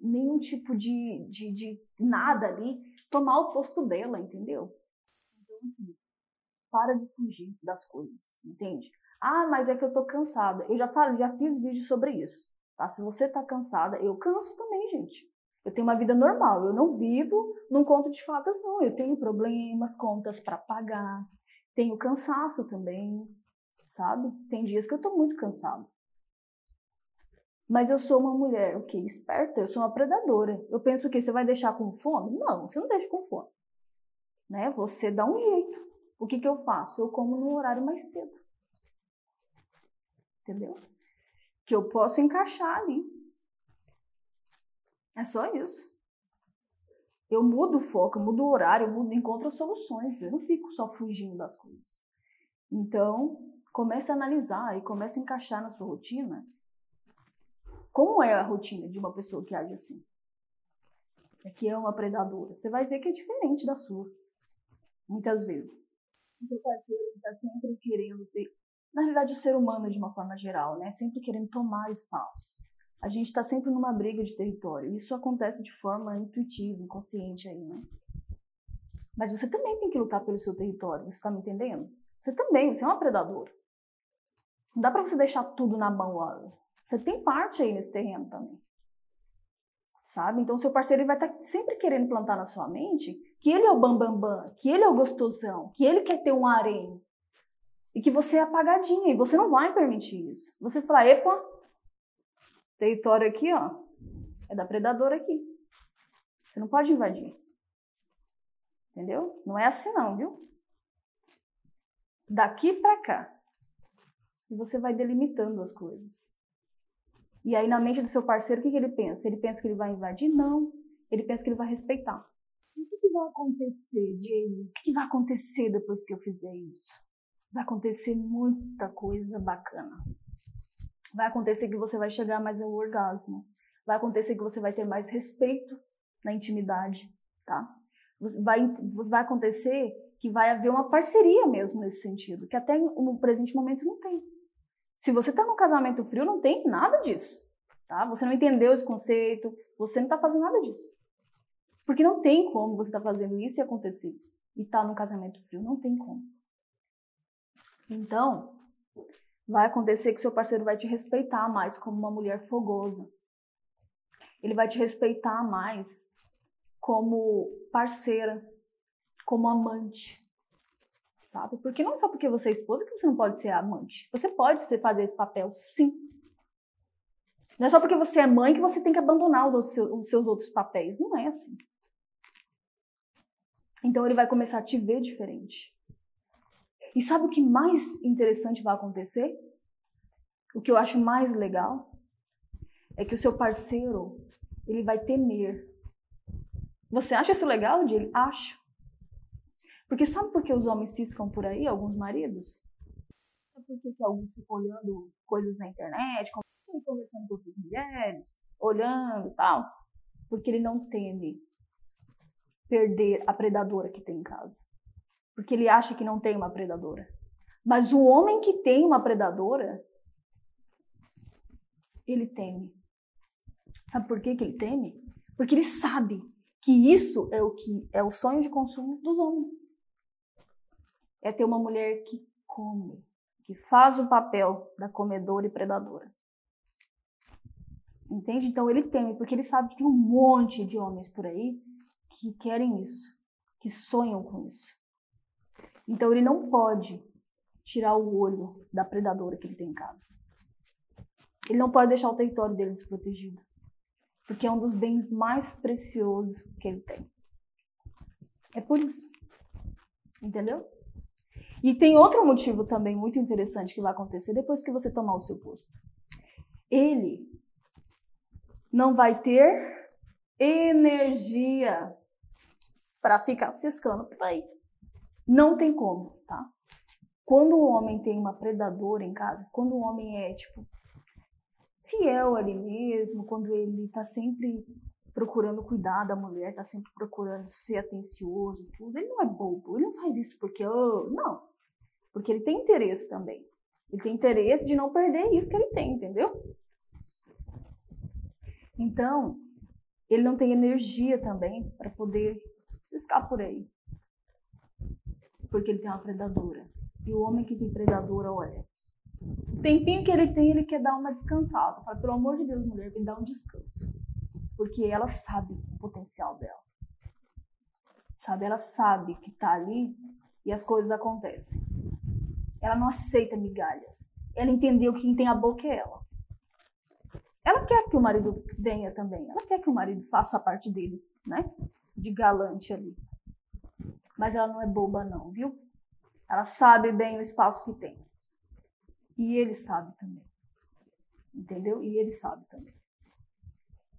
nenhum tipo de, de, de nada ali, tomar o posto dela, entendeu? Então, assim, para de fugir das coisas, entende? Ah, mas é que eu tô cansada. Eu já falei, já fiz vídeo sobre isso. Tá? Se você tá cansada, eu canso também, gente. Eu tenho uma vida normal. Eu não vivo num conto de fadas, não. Eu tenho problemas, contas para pagar. Tenho cansaço também, sabe? Tem dias que eu tô muito cansada. Mas eu sou uma mulher, o que? Esperta, eu sou uma predadora. Eu penso que você vai deixar com fome? Não, você não deixa com fome. Né? Você dá um jeito. O que, que eu faço? Eu como no horário mais cedo. Entendeu? Que eu posso encaixar ali. É só isso. Eu mudo o foco, eu mudo o horário, eu mudo, encontro soluções. Eu não fico só fugindo das coisas. Então, comece a analisar e comece a encaixar na sua rotina como é a rotina de uma pessoa que age assim? É que é uma predadora. Você vai ver que é diferente da sua. Muitas vezes. O seu parceiro está sempre querendo ter. Na realidade, o ser humano, de uma forma geral, né? Sempre querendo tomar espaço. A gente está sempre numa briga de território. Isso acontece de forma intuitiva, inconsciente aí, né? Mas você também tem que lutar pelo seu território. Você está me entendendo? Você também, você é uma predadora. Não dá para você deixar tudo na mão, você tem parte aí nesse terreno também. Sabe? Então, seu parceiro vai estar tá sempre querendo plantar na sua mente que ele é o bambambam, bam, bam, que ele é o gostosão, que ele quer ter um harém. E que você é apagadinha. E você não vai permitir isso. Você fala, epa, território aqui, ó, é da predadora aqui. Você não pode invadir. Entendeu? Não é assim não, viu? Daqui para cá. E você vai delimitando as coisas. E aí, na mente do seu parceiro, o que, que ele pensa? Ele pensa que ele vai invadir? Não. Ele pensa que ele vai respeitar. E o que, que vai acontecer, Jamie? O que, que vai acontecer depois que eu fizer isso? Vai acontecer muita coisa bacana. Vai acontecer que você vai chegar mais ao orgasmo. Vai acontecer que você vai ter mais respeito na intimidade, tá? Vai, vai acontecer que vai haver uma parceria mesmo nesse sentido, que até no presente momento não tem. Se você está num casamento frio, não tem nada disso. Tá? Você não entendeu esse conceito, você não está fazendo nada disso. Porque não tem como você estar tá fazendo isso e acontecer isso. E estar tá num casamento frio, não tem como. Então, vai acontecer que seu parceiro vai te respeitar mais como uma mulher fogosa. Ele vai te respeitar mais como parceira, como amante sabe? Porque não é só porque você é esposa que você não pode ser amante. Você pode ser, fazer esse papel, sim. Não é só porque você é mãe que você tem que abandonar os, outros, os seus outros papéis. Não é assim. Então ele vai começar a te ver diferente. E sabe o que mais interessante vai acontecer? O que eu acho mais legal é que o seu parceiro ele vai temer. Você acha isso legal, Dilly? Acho. Porque sabe por que os homens ciscam por aí, alguns maridos? Sabe por que, alguns ficam olhando coisas na internet, conversando com outras mulheres, olhando e tal? Porque ele não teme perder a predadora que tem em casa. Porque ele acha que não tem uma predadora. Mas o homem que tem uma predadora, ele teme. Sabe por que, que ele teme? Porque ele sabe que isso é o que é o sonho de consumo dos homens é ter uma mulher que come, que faz o papel da comedora e predadora. Entende? Então ele teme, porque ele sabe que tem um monte de homens por aí que querem isso, que sonham com isso. Então ele não pode tirar o olho da predadora que ele tem em casa. Ele não pode deixar o território dele desprotegido, porque é um dos bens mais preciosos que ele tem. É por isso. Entendeu? E tem outro motivo também muito interessante que vai acontecer depois que você tomar o seu posto. Ele não vai ter energia para ficar ciscando por aí. Não tem como, tá? Quando o homem tem uma predadora em casa, quando o homem é, tipo, fiel ali mesmo, quando ele tá sempre procurando cuidar da mulher, tá sempre procurando ser atencioso, tudo. Ele não é bobo, ele não faz isso porque, oh, não. Porque ele tem interesse também. Ele tem interesse de não perder isso que ele tem, entendeu? Então, ele não tem energia também para poder ciscar por aí. Porque ele tem uma predadora. E o homem que tem predadora, olha, o tempinho que ele tem, ele quer dar uma descansada. Fala, pelo amor de Deus, mulher, me dá um descanso. Porque ela sabe o potencial dela. Sabe? Ela sabe que tá ali e as coisas acontecem. Ela não aceita migalhas. Ela entendeu que quem tem a boca é ela. Ela quer que o marido venha também. Ela quer que o marido faça a parte dele, né? De galante ali. Mas ela não é boba, não, viu? Ela sabe bem o espaço que tem. E ele sabe também. Entendeu? E ele sabe também.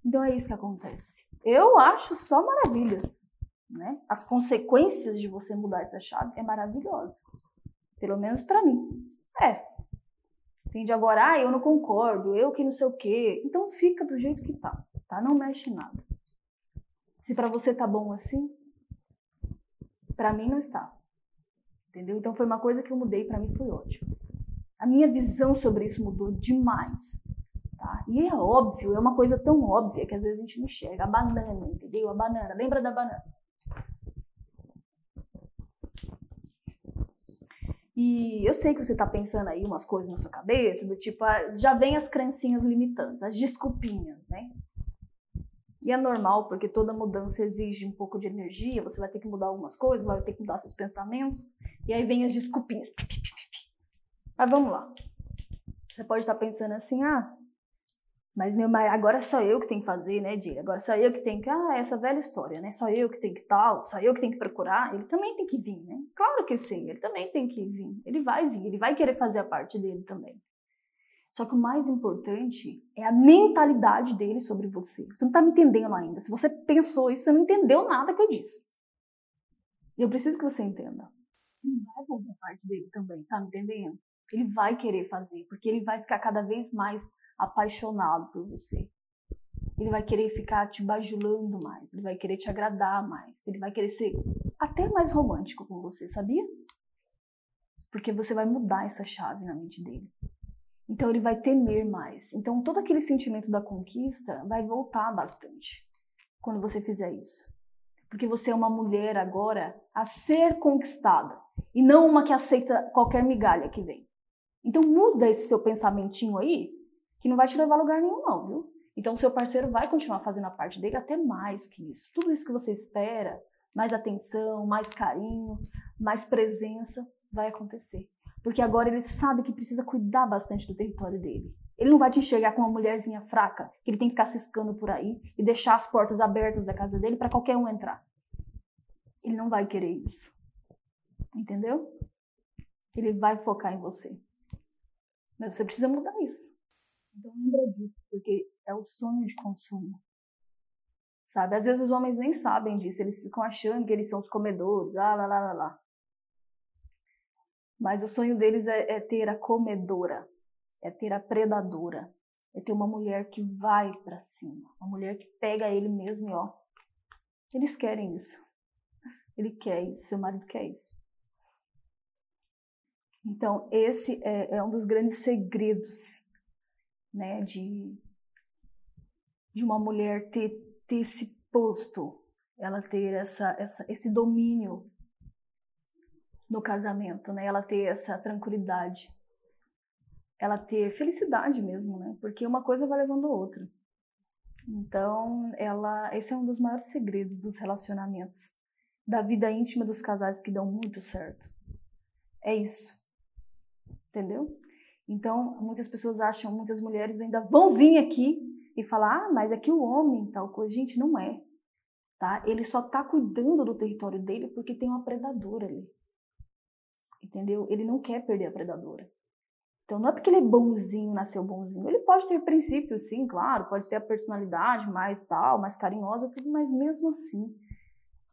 Então é isso que acontece. Eu acho só maravilhas. Né? As consequências de você mudar essa chave é maravilhosa. Pelo menos para mim. É, Entende? Agora, ah, eu não concordo, eu que não sei o quê. Então fica do jeito que tá, tá? Não mexe nada. Se para você tá bom assim, para mim não está. Entendeu? Então foi uma coisa que eu mudei, para mim foi ótimo. A minha visão sobre isso mudou demais. Tá? E é óbvio, é uma coisa tão óbvia que às vezes a gente não enxerga. A banana, entendeu? A banana. Lembra da banana? E eu sei que você está pensando aí umas coisas na sua cabeça, do tipo, ah, já vem as crencinhas limitantes, as desculpinhas, né? E é normal, porque toda mudança exige um pouco de energia, você vai ter que mudar algumas coisas, vai ter que mudar seus pensamentos, e aí vem as desculpinhas. Mas vamos lá. Você pode estar pensando assim, ah, mas meu agora só eu que tenho que fazer, né, Dira? Agora só eu que tenho que. Ah, essa velha história, né? Só eu que tenho que tal, só eu que tenho que procurar. Ele também tem que vir, né? Claro que sim, ele também tem que vir. Ele vai vir, ele vai querer fazer a parte dele também. Só que o mais importante é a mentalidade dele sobre você. Você não está me entendendo ainda. Se você pensou isso, você não entendeu nada que eu disse. Eu preciso que você entenda. Ele vai fazer a parte dele também, está me entendendo? Ele vai querer fazer, porque ele vai ficar cada vez mais apaixonado por você. Ele vai querer ficar te bajulando mais, ele vai querer te agradar mais, ele vai querer ser até mais romântico com você, sabia? Porque você vai mudar essa chave na mente dele. Então ele vai temer mais. Então todo aquele sentimento da conquista vai voltar bastante quando você fizer isso. Porque você é uma mulher agora a ser conquistada e não uma que aceita qualquer migalha que vem. Então muda esse seu pensamentinho aí que não vai te levar a lugar nenhum, não, viu? Então, o seu parceiro vai continuar fazendo a parte dele até mais que isso. Tudo isso que você espera, mais atenção, mais carinho, mais presença, vai acontecer. Porque agora ele sabe que precisa cuidar bastante do território dele. Ele não vai te enxergar com uma mulherzinha fraca, que ele tem que ficar ciscando por aí e deixar as portas abertas da casa dele para qualquer um entrar. Ele não vai querer isso. Entendeu? Ele vai focar em você. Mas você precisa mudar isso. Então lembra disso, porque é o sonho de consumo. Sabe? Às vezes os homens nem sabem disso, eles ficam achando que eles são os comedores, ah, lá, lá, lá, lá. Mas o sonho deles é, é ter a comedora, é ter a predadora, é ter uma mulher que vai para cima, uma mulher que pega ele mesmo e ó. Eles querem isso. Ele quer isso, seu marido quer isso. Então, esse é, é um dos grandes segredos né, de, de uma mulher ter, ter esse posto, ela ter essa, essa, esse domínio no casamento, né, ela ter essa tranquilidade, ela ter felicidade mesmo, né, porque uma coisa vai levando a outra. Então, ela, esse é um dos maiores segredos dos relacionamentos, da vida íntima dos casais que dão muito certo. É isso. Entendeu? Então, muitas pessoas acham, muitas mulheres ainda vão vir aqui e falar, ah, mas é que o homem tal coisa. Gente, não é. Tá? Ele só está cuidando do território dele porque tem uma predadora ali. Entendeu? Ele não quer perder a predadora. Então, não é porque ele é bonzinho, nasceu bonzinho. Ele pode ter princípios, sim, claro, pode ter a personalidade mais tal, mais carinhosa, tudo, mas mesmo assim,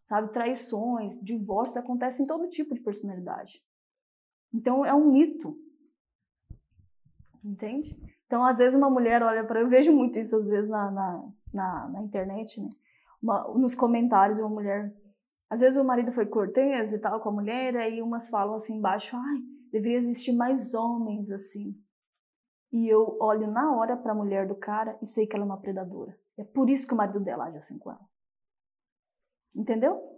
sabe, traições, divórcios acontecem em todo tipo de personalidade. Então, é um mito Entende? Então, às vezes, uma mulher olha para. Eu vejo muito isso, às vezes, na, na, na, na internet, né? Uma, nos comentários, uma mulher. Às vezes o marido foi cortês e tal com a mulher, aí umas falam assim embaixo, ai, deveria existir mais homens assim. E eu olho na hora para a mulher do cara e sei que ela é uma predadora. É por isso que o marido dela age assim com ela. Entendeu?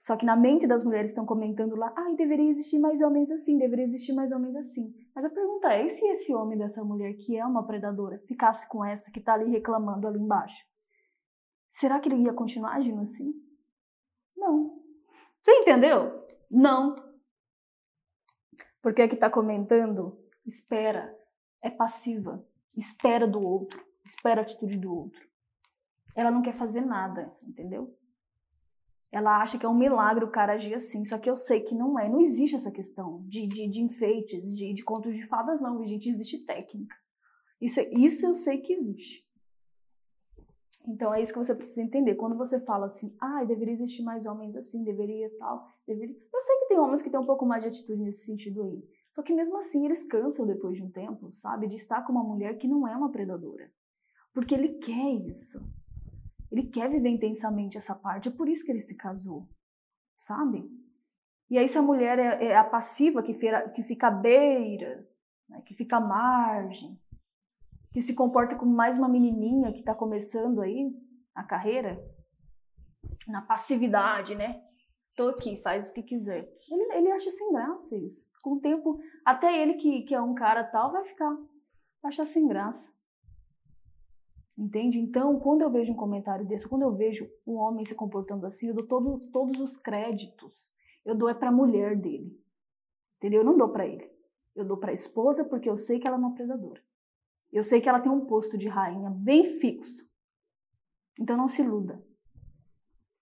Só que na mente das mulheres estão comentando lá, ai, deveria existir mais homens assim, deveria existir mais homens assim. Mas a pergunta é, e se esse homem dessa mulher que é uma predadora ficasse com essa que tá ali reclamando ali embaixo? Será que ele ia continuar agindo assim? Não. Você entendeu? Não. Porque a que tá comentando, espera, é passiva, espera do outro, espera a atitude do outro. Ela não quer fazer nada, entendeu? Ela acha que é um milagre o cara agir assim, só que eu sei que não é. Não existe essa questão de, de, de enfeites, de, de contos de fadas, não, gente. Existe técnica. Isso, isso eu sei que existe. Então é isso que você precisa entender. Quando você fala assim, ah, deveria existir mais homens assim, deveria tal, deveria. Eu sei que tem homens que têm um pouco mais de atitude nesse sentido aí. Só que mesmo assim eles cansam depois de um tempo, sabe? De estar com uma mulher que não é uma predadora. Porque ele quer isso. Ele quer viver intensamente essa parte, é por isso que ele se casou, sabe? E aí, se a mulher é, é a passiva que, feira, que fica à beira, né, que fica à margem, que se comporta como mais uma menininha que está começando aí a carreira, na passividade, né? Tô aqui, faz o que quiser. Ele, ele acha sem graça isso. Com o tempo, até ele que, que é um cara tal, vai ficar, vai achar sem graça. Entende? Então, quando eu vejo um comentário desse, quando eu vejo um homem se comportando assim, eu dou todo, todos os créditos. Eu dou é para a mulher dele. Entendeu? Eu não dou para ele. Eu dou para a esposa porque eu sei que ela é uma predadora. Eu sei que ela tem um posto de rainha bem fixo. Então não se iluda.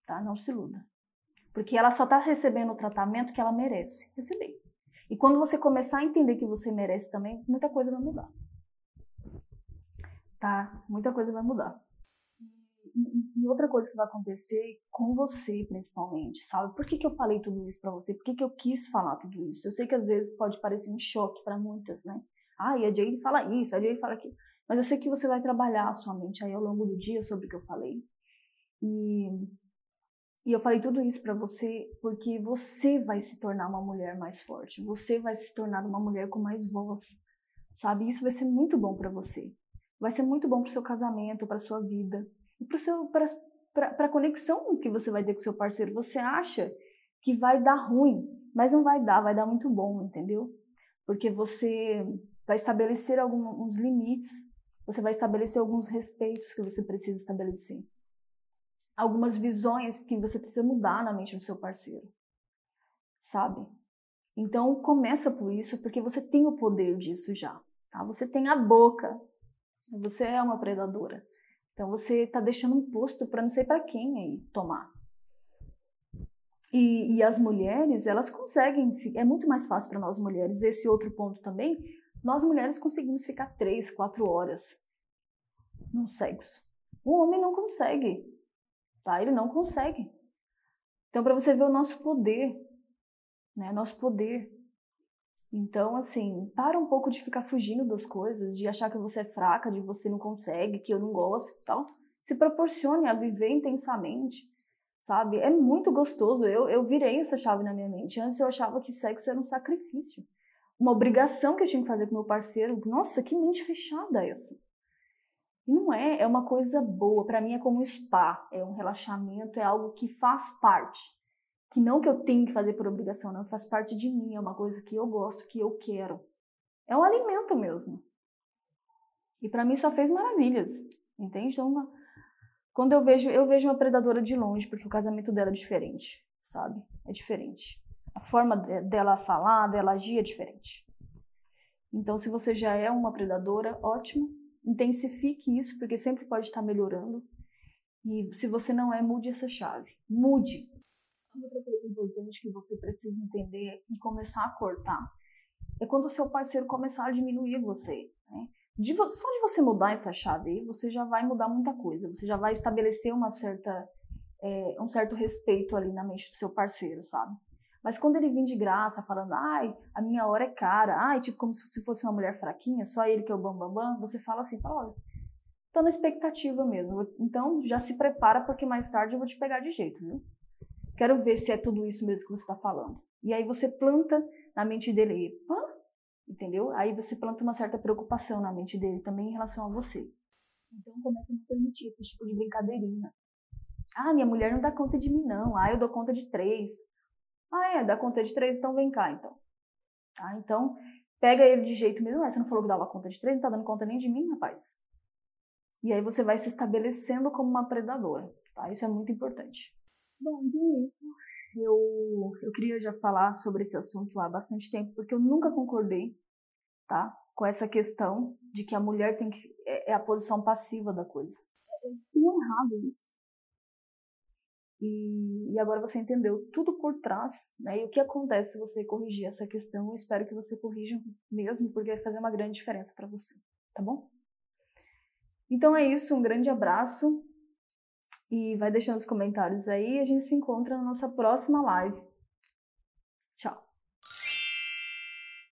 Tá? Não se iluda. Porque ela só está recebendo o tratamento que ela merece receber. E quando você começar a entender que você merece também, muita coisa vai mudar tá? Muita coisa vai mudar. E, outra coisa que vai acontecer com você, principalmente, sabe? Por que, que eu falei tudo isso para você? Por que, que eu quis falar tudo isso? Eu sei que às vezes pode parecer um choque para muitas, né? Ah, e a Jade fala isso, a Jade fala aquilo. Mas eu sei que você vai trabalhar a sua mente aí ao longo do dia sobre o que eu falei. E, e eu falei tudo isso para você porque você vai se tornar uma mulher mais forte. Você vai se tornar uma mulher com mais voz, sabe? Isso vai ser muito bom para você vai ser muito bom para o seu casamento, para a sua vida e para a conexão que você vai ter com seu parceiro. Você acha que vai dar ruim, mas não vai dar, vai dar muito bom, entendeu? Porque você vai estabelecer alguns limites, você vai estabelecer alguns respeitos que você precisa estabelecer, algumas visões que você precisa mudar na mente do seu parceiro, sabe? Então começa por isso, porque você tem o poder disso já, tá? Você tem a boca você é uma predadora. Então você está deixando um posto para não sei para quem aí tomar. E, e, as mulheres, elas conseguem, é muito mais fácil para nós mulheres. Esse outro ponto também, nós mulheres conseguimos ficar três, quatro horas no sexo. O homem não consegue, tá? Ele não consegue. Então, para você ver o nosso poder, né? Nosso poder. Então, assim, para um pouco de ficar fugindo das coisas, de achar que você é fraca, de você não consegue, que eu não gosto e tal. Se proporcione a viver intensamente, sabe? É muito gostoso. Eu, eu virei essa chave na minha mente. Antes eu achava que sexo era um sacrifício, uma obrigação que eu tinha que fazer com meu parceiro. Nossa, que mente fechada essa. E não é, é uma coisa boa. Para mim é como um spa, é um relaxamento, é algo que faz parte que não que eu tenho que fazer por obrigação, não, faz parte de mim, é uma coisa que eu gosto, que eu quero. É um alimento mesmo. E para mim só fez maravilhas, entende? Então, quando eu vejo, eu vejo uma predadora de longe, porque o casamento dela é diferente, sabe? É diferente. A forma dela falar, dela agir é diferente. Então, se você já é uma predadora, ótimo. Intensifique isso, porque sempre pode estar melhorando. E se você não é, mude essa chave. Mude. Outra coisa importante que você precisa entender e começar a cortar é quando o seu parceiro começar a diminuir você. Né? De, só de você mudar essa chave aí, você já vai mudar muita coisa. Você já vai estabelecer uma certa, é, um certo respeito ali na mente do seu parceiro, sabe? Mas quando ele vem de graça, falando, ai, a minha hora é cara, ai, tipo como se fosse uma mulher fraquinha, só ele que é o bambambam, bam, bam, você fala assim, fala, olha, tô na expectativa mesmo. Então, já se prepara porque mais tarde eu vou te pegar de jeito, viu? Quero ver se é tudo isso mesmo que você está falando. E aí você planta na mente dele, epa, entendeu? Aí você planta uma certa preocupação na mente dele também em relação a você. Então começa a não permitir esse tipo de brincadeirinha. Ah, minha mulher não dá conta de mim, não. Ah, eu dou conta de três. Ah, é, dá conta de três, então vem cá, então. Tá? Então, pega ele de jeito mesmo. Ah, você não falou que dava conta de três, não tá dando conta nem de mim, rapaz. E aí você vai se estabelecendo como uma predadora, tá? Isso é muito importante. Bom, então é isso. Eu, eu queria já falar sobre esse assunto há bastante tempo, porque eu nunca concordei, tá? Com essa questão de que a mulher tem que, é, é a posição passiva da coisa. É, é tão errado isso. E, e, agora você entendeu tudo por trás, né? E o que acontece se você corrigir essa questão? Eu espero que você corrija mesmo, porque vai fazer uma grande diferença para você, tá bom? Então é isso, um grande abraço e vai deixando os comentários aí. A gente se encontra na nossa próxima live.